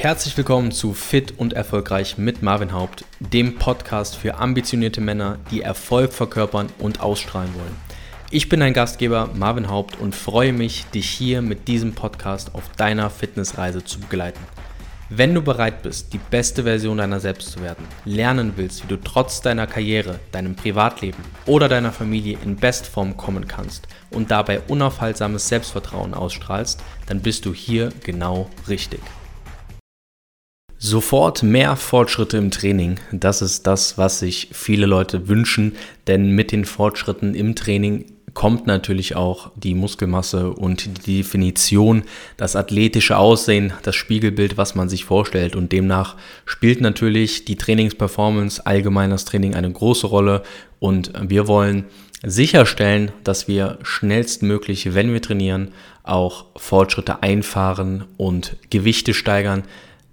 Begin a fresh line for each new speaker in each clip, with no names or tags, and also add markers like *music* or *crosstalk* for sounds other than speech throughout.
Herzlich willkommen zu Fit und Erfolgreich mit Marvin Haupt, dem Podcast für ambitionierte Männer, die Erfolg verkörpern und ausstrahlen wollen. Ich bin dein Gastgeber Marvin Haupt und freue mich, dich hier mit diesem Podcast auf deiner Fitnessreise zu begleiten. Wenn du bereit bist, die beste Version deiner selbst zu werden, lernen willst, wie du trotz deiner Karriere, deinem Privatleben oder deiner Familie in Bestform kommen kannst und dabei unaufhaltsames Selbstvertrauen ausstrahlst, dann bist du hier genau richtig. Sofort mehr Fortschritte im Training. Das ist das, was sich viele Leute wünschen, denn mit den Fortschritten im Training kommt natürlich auch die Muskelmasse und die Definition, das athletische Aussehen, das Spiegelbild, was man sich vorstellt. Und demnach spielt natürlich die Trainingsperformance, allgemein das Training eine große Rolle. Und wir wollen sicherstellen, dass wir schnellstmöglich, wenn wir trainieren, auch Fortschritte einfahren und Gewichte steigern,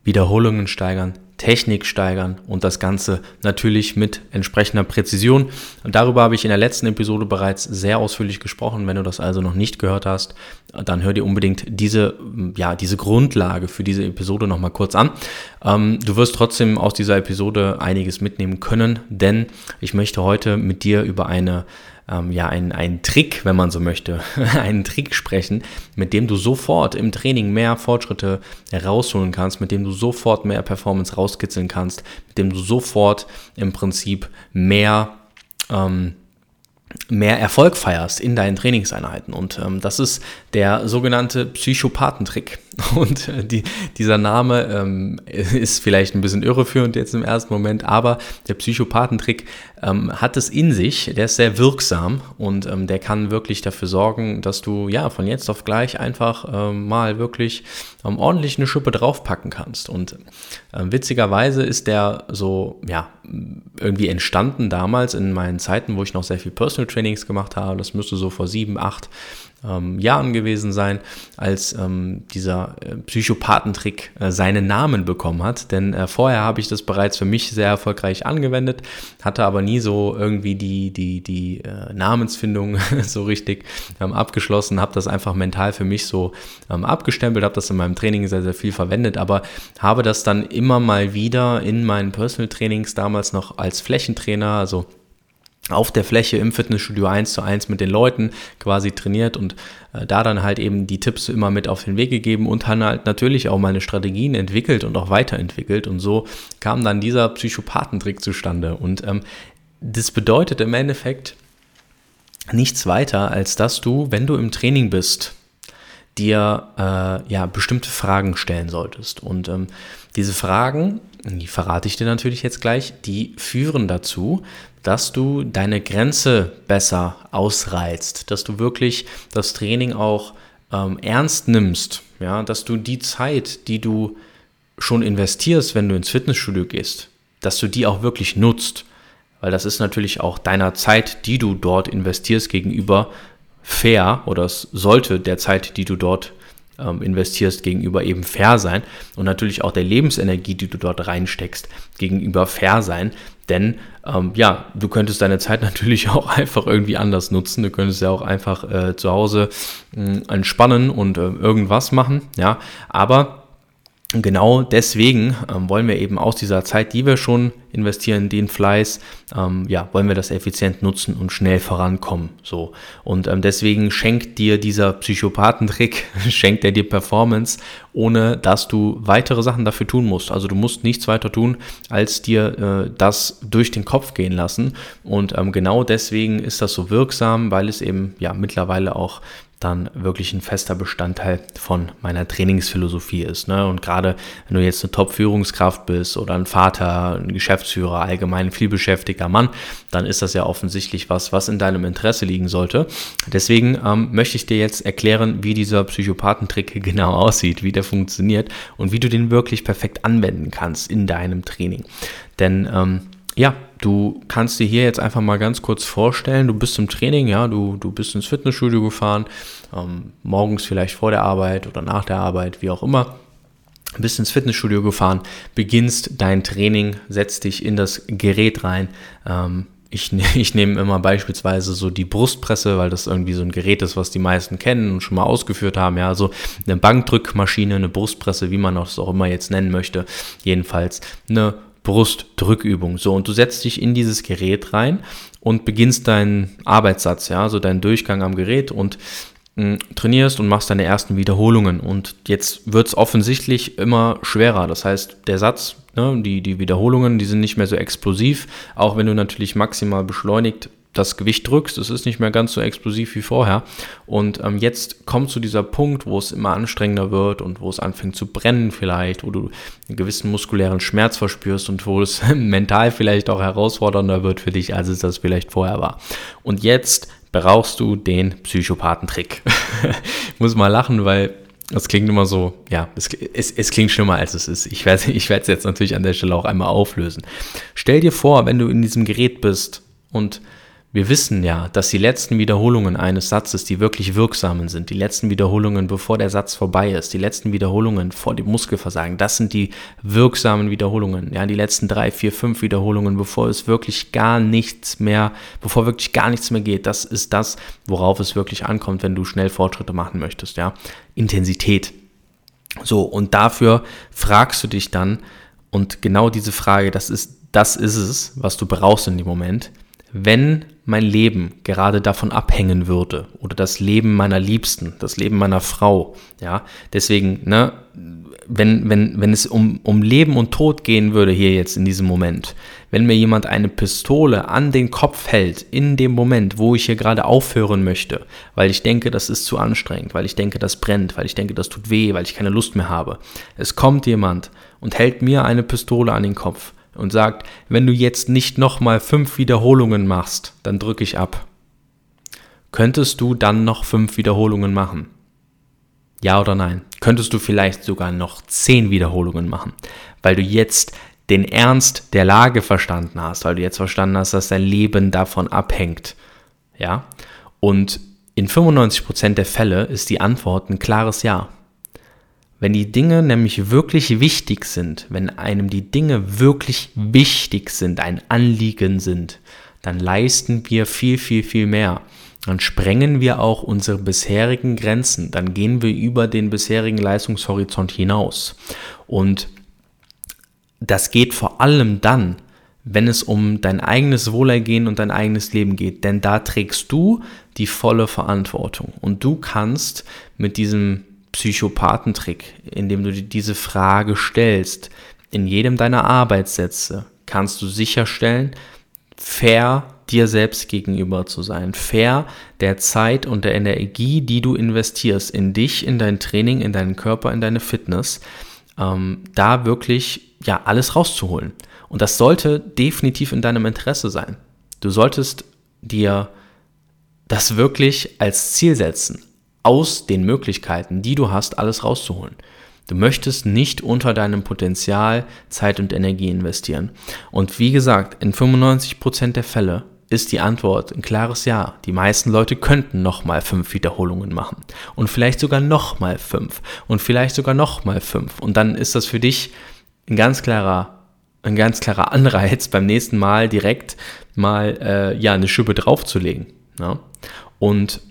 Wiederholungen steigern, Technik steigern und das Ganze natürlich mit entsprechender Präzision. Und darüber habe ich in der letzten Episode bereits sehr ausführlich gesprochen. Wenn du das also noch nicht gehört hast, dann hör dir unbedingt diese, ja, diese Grundlage für diese Episode nochmal kurz an. Ähm, du wirst trotzdem aus dieser Episode einiges mitnehmen können, denn ich möchte heute mit dir über eine ähm, ja, ein, ein Trick, wenn man so möchte, *laughs* einen Trick sprechen, mit dem du sofort im Training mehr Fortschritte herausholen kannst, mit dem du sofort mehr Performance rauskitzeln kannst, mit dem du sofort im Prinzip mehr ähm, mehr Erfolg feierst in deinen Trainingseinheiten. Und ähm, das ist der sogenannte Psychopathentrick. *laughs* Und äh, die, dieser Name ähm, ist vielleicht ein bisschen irreführend jetzt im ersten Moment, aber der Psychopathentrick ähm, hat es in sich, der ist sehr wirksam und ähm, der kann wirklich dafür sorgen, dass du ja von jetzt auf gleich einfach ähm, mal wirklich ähm, ordentlich eine Schippe draufpacken kannst. Und äh, witzigerweise ist der so, ja, irgendwie entstanden damals in meinen Zeiten, wo ich noch sehr viel Personal Trainings gemacht habe. Das müsste so vor sieben, acht ähm, Jahren gewesen sein, als ähm, dieser äh, Psychopathentrick äh, seinen Namen bekommen hat. Denn äh, vorher habe ich das bereits für mich sehr erfolgreich angewendet, hatte aber nie so irgendwie die, die, die äh, Namensfindung *laughs* so richtig ähm, abgeschlossen, habe das einfach mental für mich so ähm, abgestempelt, habe das in meinem Training sehr, sehr viel verwendet, aber habe das dann immer mal wieder in meinen Personal Trainings damals noch als Flächentrainer, also auf der Fläche im Fitnessstudio eins zu eins mit den Leuten quasi trainiert und äh, da dann halt eben die Tipps immer mit auf den Weg gegeben und dann halt natürlich auch meine Strategien entwickelt und auch weiterentwickelt. Und so kam dann dieser Psychopathentrick zustande. Und ähm, das bedeutet im Endeffekt nichts weiter, als dass du, wenn du im Training bist, dir äh, ja bestimmte Fragen stellen solltest. Und ähm, diese Fragen, die verrate ich dir natürlich jetzt gleich, die führen dazu, dass du deine Grenze besser ausreizt, dass du wirklich das Training auch ähm, ernst nimmst, ja, dass du die Zeit, die du schon investierst, wenn du ins Fitnessstudio gehst, dass du die auch wirklich nutzt, weil das ist natürlich auch deiner Zeit, die du dort investierst, gegenüber fair oder es sollte der Zeit, die du dort ähm, investierst, gegenüber eben fair sein und natürlich auch der Lebensenergie, die du dort reinsteckst, gegenüber fair sein, denn ähm, ja, du könntest deine Zeit *laughs* natürlich auch einfach irgendwie anders nutzen. Du könntest ja auch einfach äh, zu Hause äh, entspannen und äh, irgendwas machen, ja. Aber genau deswegen ähm, wollen wir eben aus dieser Zeit, die wir schon investieren, den Fleiß, ähm, ja, wollen wir das effizient nutzen und schnell vorankommen. So. Und ähm, deswegen schenkt dir dieser Psychopathentrick, *laughs* schenkt er dir Performance, ohne dass du weitere Sachen dafür tun musst. Also du musst nichts weiter tun, als dir äh, das durch den Kopf gehen lassen. Und ähm, genau deswegen ist das so wirksam, weil es eben ja mittlerweile auch dann wirklich ein fester Bestandteil von meiner Trainingsphilosophie ist. Ne? Und gerade wenn du jetzt eine Top-Führungskraft bist oder ein Vater, ein Geschäftsführer, allgemein vielbeschäftigter Mann, dann ist das ja offensichtlich was, was in deinem Interesse liegen sollte. Deswegen ähm, möchte ich dir jetzt erklären, wie dieser Psychopathentrick *laughs* genau aussieht, wie der funktioniert und wie du den wirklich perfekt anwenden kannst in deinem Training. Denn ähm, ja, du kannst dir hier jetzt einfach mal ganz kurz vorstellen, du bist im Training, ja, du, du bist ins Fitnessstudio gefahren, ähm, morgens vielleicht vor der Arbeit oder nach der Arbeit, wie auch immer, bist ins Fitnessstudio gefahren, beginnst dein Training, setzt dich in das Gerät rein, ähm, ich, *laughs* ich nehme immer beispielsweise so die Brustpresse, weil das irgendwie so ein Gerät ist, was die meisten kennen und schon mal ausgeführt haben. Ja, also eine Bankdrückmaschine, eine Brustpresse, wie man das auch immer jetzt nennen möchte. Jedenfalls eine Brustdrückübung. So, und du setzt dich in dieses Gerät rein und beginnst deinen Arbeitssatz, ja, so deinen Durchgang am Gerät und mh, trainierst und machst deine ersten Wiederholungen. Und jetzt wird es offensichtlich immer schwerer. Das heißt, der Satz Ne? Die, die Wiederholungen, die sind nicht mehr so explosiv, auch wenn du natürlich maximal beschleunigt das Gewicht drückst, es ist nicht mehr ganz so explosiv wie vorher. Und ähm, jetzt kommt zu dieser Punkt, wo es immer anstrengender wird und wo es anfängt zu brennen vielleicht, wo du einen gewissen muskulären Schmerz verspürst und wo es *laughs* mental vielleicht auch herausfordernder wird für dich, als es das vielleicht vorher war. Und jetzt brauchst du den Psychopathentrick. ich *laughs* muss mal lachen, weil das klingt immer so, ja, es, es, es klingt schlimmer als es ist. Ich werde *laughs* ich es jetzt natürlich an der Stelle auch einmal auflösen. Stell dir vor, wenn du in diesem Gerät bist und wir wissen ja, dass die letzten Wiederholungen eines Satzes, die wirklich wirksamen sind, die letzten Wiederholungen, bevor der Satz vorbei ist, die letzten Wiederholungen vor dem Muskelversagen, das sind die wirksamen Wiederholungen. Ja, die letzten drei, vier, fünf Wiederholungen, bevor es wirklich gar nichts mehr, bevor wirklich gar nichts mehr geht, das ist das, worauf es wirklich ankommt, wenn du schnell Fortschritte machen möchtest. Ja, Intensität. So, und dafür fragst du dich dann, und genau diese Frage, das ist, das ist es, was du brauchst in dem Moment wenn mein Leben gerade davon abhängen würde oder das Leben meiner Liebsten, das Leben meiner Frau, ja, deswegen, ne, wenn, wenn, wenn es um, um Leben und Tod gehen würde hier jetzt in diesem Moment, wenn mir jemand eine Pistole an den Kopf hält, in dem Moment, wo ich hier gerade aufhören möchte, weil ich denke, das ist zu anstrengend, weil ich denke, das brennt, weil ich denke, das tut weh, weil ich keine Lust mehr habe. Es kommt jemand und hält mir eine Pistole an den Kopf und sagt, wenn du jetzt nicht nochmal fünf Wiederholungen machst, dann drücke ich ab. Könntest du dann noch fünf Wiederholungen machen? Ja oder nein? Könntest du vielleicht sogar noch zehn Wiederholungen machen, weil du jetzt den Ernst der Lage verstanden hast, weil du jetzt verstanden hast, dass dein Leben davon abhängt. Ja? Und in 95% der Fälle ist die Antwort ein klares Ja. Wenn die Dinge nämlich wirklich wichtig sind, wenn einem die Dinge wirklich wichtig sind, ein Anliegen sind, dann leisten wir viel, viel, viel mehr. Dann sprengen wir auch unsere bisherigen Grenzen, dann gehen wir über den bisherigen Leistungshorizont hinaus. Und das geht vor allem dann, wenn es um dein eigenes Wohlergehen und dein eigenes Leben geht. Denn da trägst du die volle Verantwortung. Und du kannst mit diesem Psychopathentrick, indem du dir diese Frage stellst. In jedem deiner Arbeitssätze kannst du sicherstellen, fair dir selbst gegenüber zu sein, fair der Zeit und der Energie, die du investierst in dich, in dein Training, in deinen Körper, in deine Fitness, ähm, da wirklich ja alles rauszuholen. Und das sollte definitiv in deinem Interesse sein. Du solltest dir das wirklich als Ziel setzen, aus den Möglichkeiten, die du hast, alles rauszuholen. Du möchtest nicht unter deinem Potenzial Zeit und Energie investieren. Und wie gesagt, in 95% der Fälle ist die Antwort ein klares Ja. Die meisten Leute könnten nochmal fünf Wiederholungen machen. Und vielleicht sogar nochmal fünf. Und vielleicht sogar nochmal fünf. Und dann ist das für dich ein ganz klarer, ein ganz klarer Anreiz, *laughs* beim nächsten Mal direkt mal äh, ja, eine Schippe draufzulegen. Ja? Und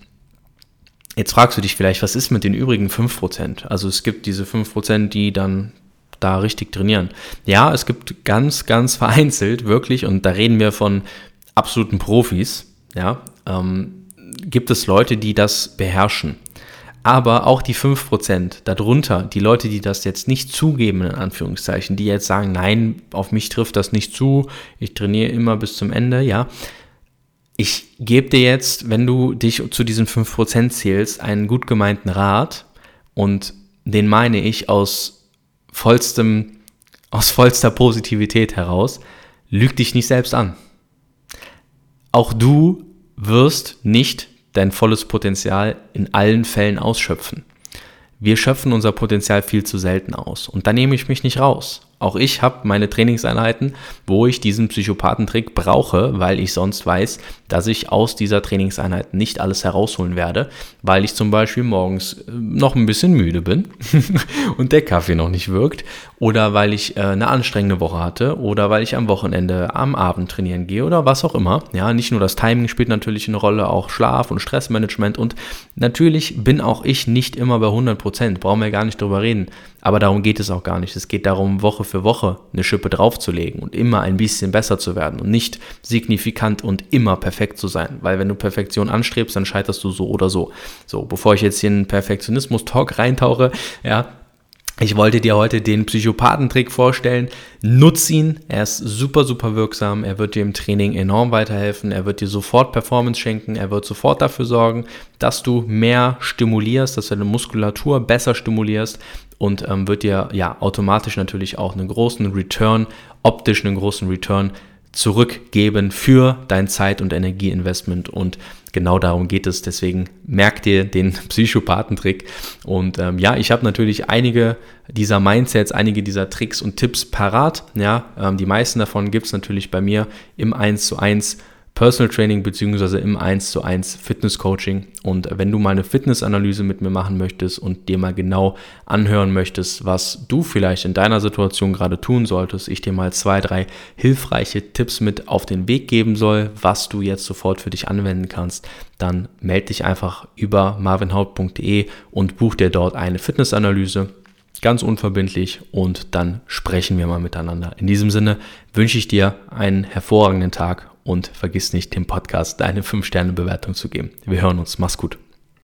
Jetzt fragst du dich vielleicht, was ist mit den übrigen 5%? Also es gibt diese 5%, die dann da richtig trainieren. Ja, es gibt ganz, ganz vereinzelt, wirklich, und da reden wir von absoluten Profis, ja, ähm, gibt es Leute, die das beherrschen. Aber auch die 5% darunter, die Leute, die das jetzt nicht zugeben, in Anführungszeichen, die jetzt sagen, nein, auf mich trifft das nicht zu, ich trainiere immer bis zum Ende, ja, ich gebe dir jetzt, wenn du dich zu diesen 5% zählst, einen gut gemeinten Rat und den meine ich aus vollstem, aus vollster Positivität heraus, lüg dich nicht selbst an. Auch du wirst nicht dein volles Potenzial in allen Fällen ausschöpfen. Wir schöpfen unser Potenzial viel zu selten aus. Und da nehme ich mich nicht raus. Auch ich habe meine Trainingseinheiten, wo ich diesen Psychopathentrick brauche, weil ich sonst weiß, dass ich aus dieser Trainingseinheit nicht alles herausholen werde, weil ich zum Beispiel morgens äh, noch ein bisschen müde bin *laughs* und der Kaffee noch nicht wirkt oder weil ich äh, eine anstrengende Woche hatte oder weil ich am Wochenende am Abend trainieren gehe oder was auch immer. Ja, nicht nur das Timing spielt natürlich eine Rolle, auch Schlaf und Stressmanagement und natürlich bin auch ich nicht immer bei 100 Prozent, brauchen wir gar nicht drüber reden. Aber darum geht es auch gar nicht. Es geht darum, Woche für Woche eine Schippe draufzulegen und immer ein bisschen besser zu werden und nicht signifikant und immer perfekt zu sein. Weil wenn du Perfektion anstrebst, dann scheiterst du so oder so. So, bevor ich jetzt hier in Perfektionismus-Talk reintauche, ja, ich wollte dir heute den Psychopathentrick vorstellen. Nutz ihn. Er ist super, super wirksam. Er wird dir im Training enorm weiterhelfen. Er wird dir sofort Performance schenken. Er wird sofort dafür sorgen, dass du mehr stimulierst, dass du deine Muskulatur besser stimulierst und ähm, wird dir ja automatisch natürlich auch einen großen Return, optisch einen großen Return zurückgeben für dein Zeit- und Energieinvestment und genau darum geht es. Deswegen merk dir den *laughs* Psychopathentrick. Und ähm, ja, ich habe natürlich einige dieser Mindsets, einige dieser Tricks und Tipps parat. Ja, ähm, die meisten davon gibt es natürlich bei mir im 1 zu 1 Personal Training beziehungsweise im 1 zu 1 Fitness Coaching. Und wenn du mal eine Fitnessanalyse mit mir machen möchtest und dir mal genau anhören möchtest, was du vielleicht in deiner Situation gerade tun solltest, ich dir mal zwei, drei hilfreiche Tipps mit auf den Weg geben soll, was du jetzt sofort für dich anwenden kannst, dann melde dich einfach über marvinhaut.de und buch dir dort eine Fitnessanalyse ganz unverbindlich und dann sprechen wir mal miteinander. In diesem Sinne wünsche ich dir einen hervorragenden Tag und vergiss nicht, dem Podcast deine 5-Sterne-Bewertung zu geben. Wir hören uns. Mach's gut.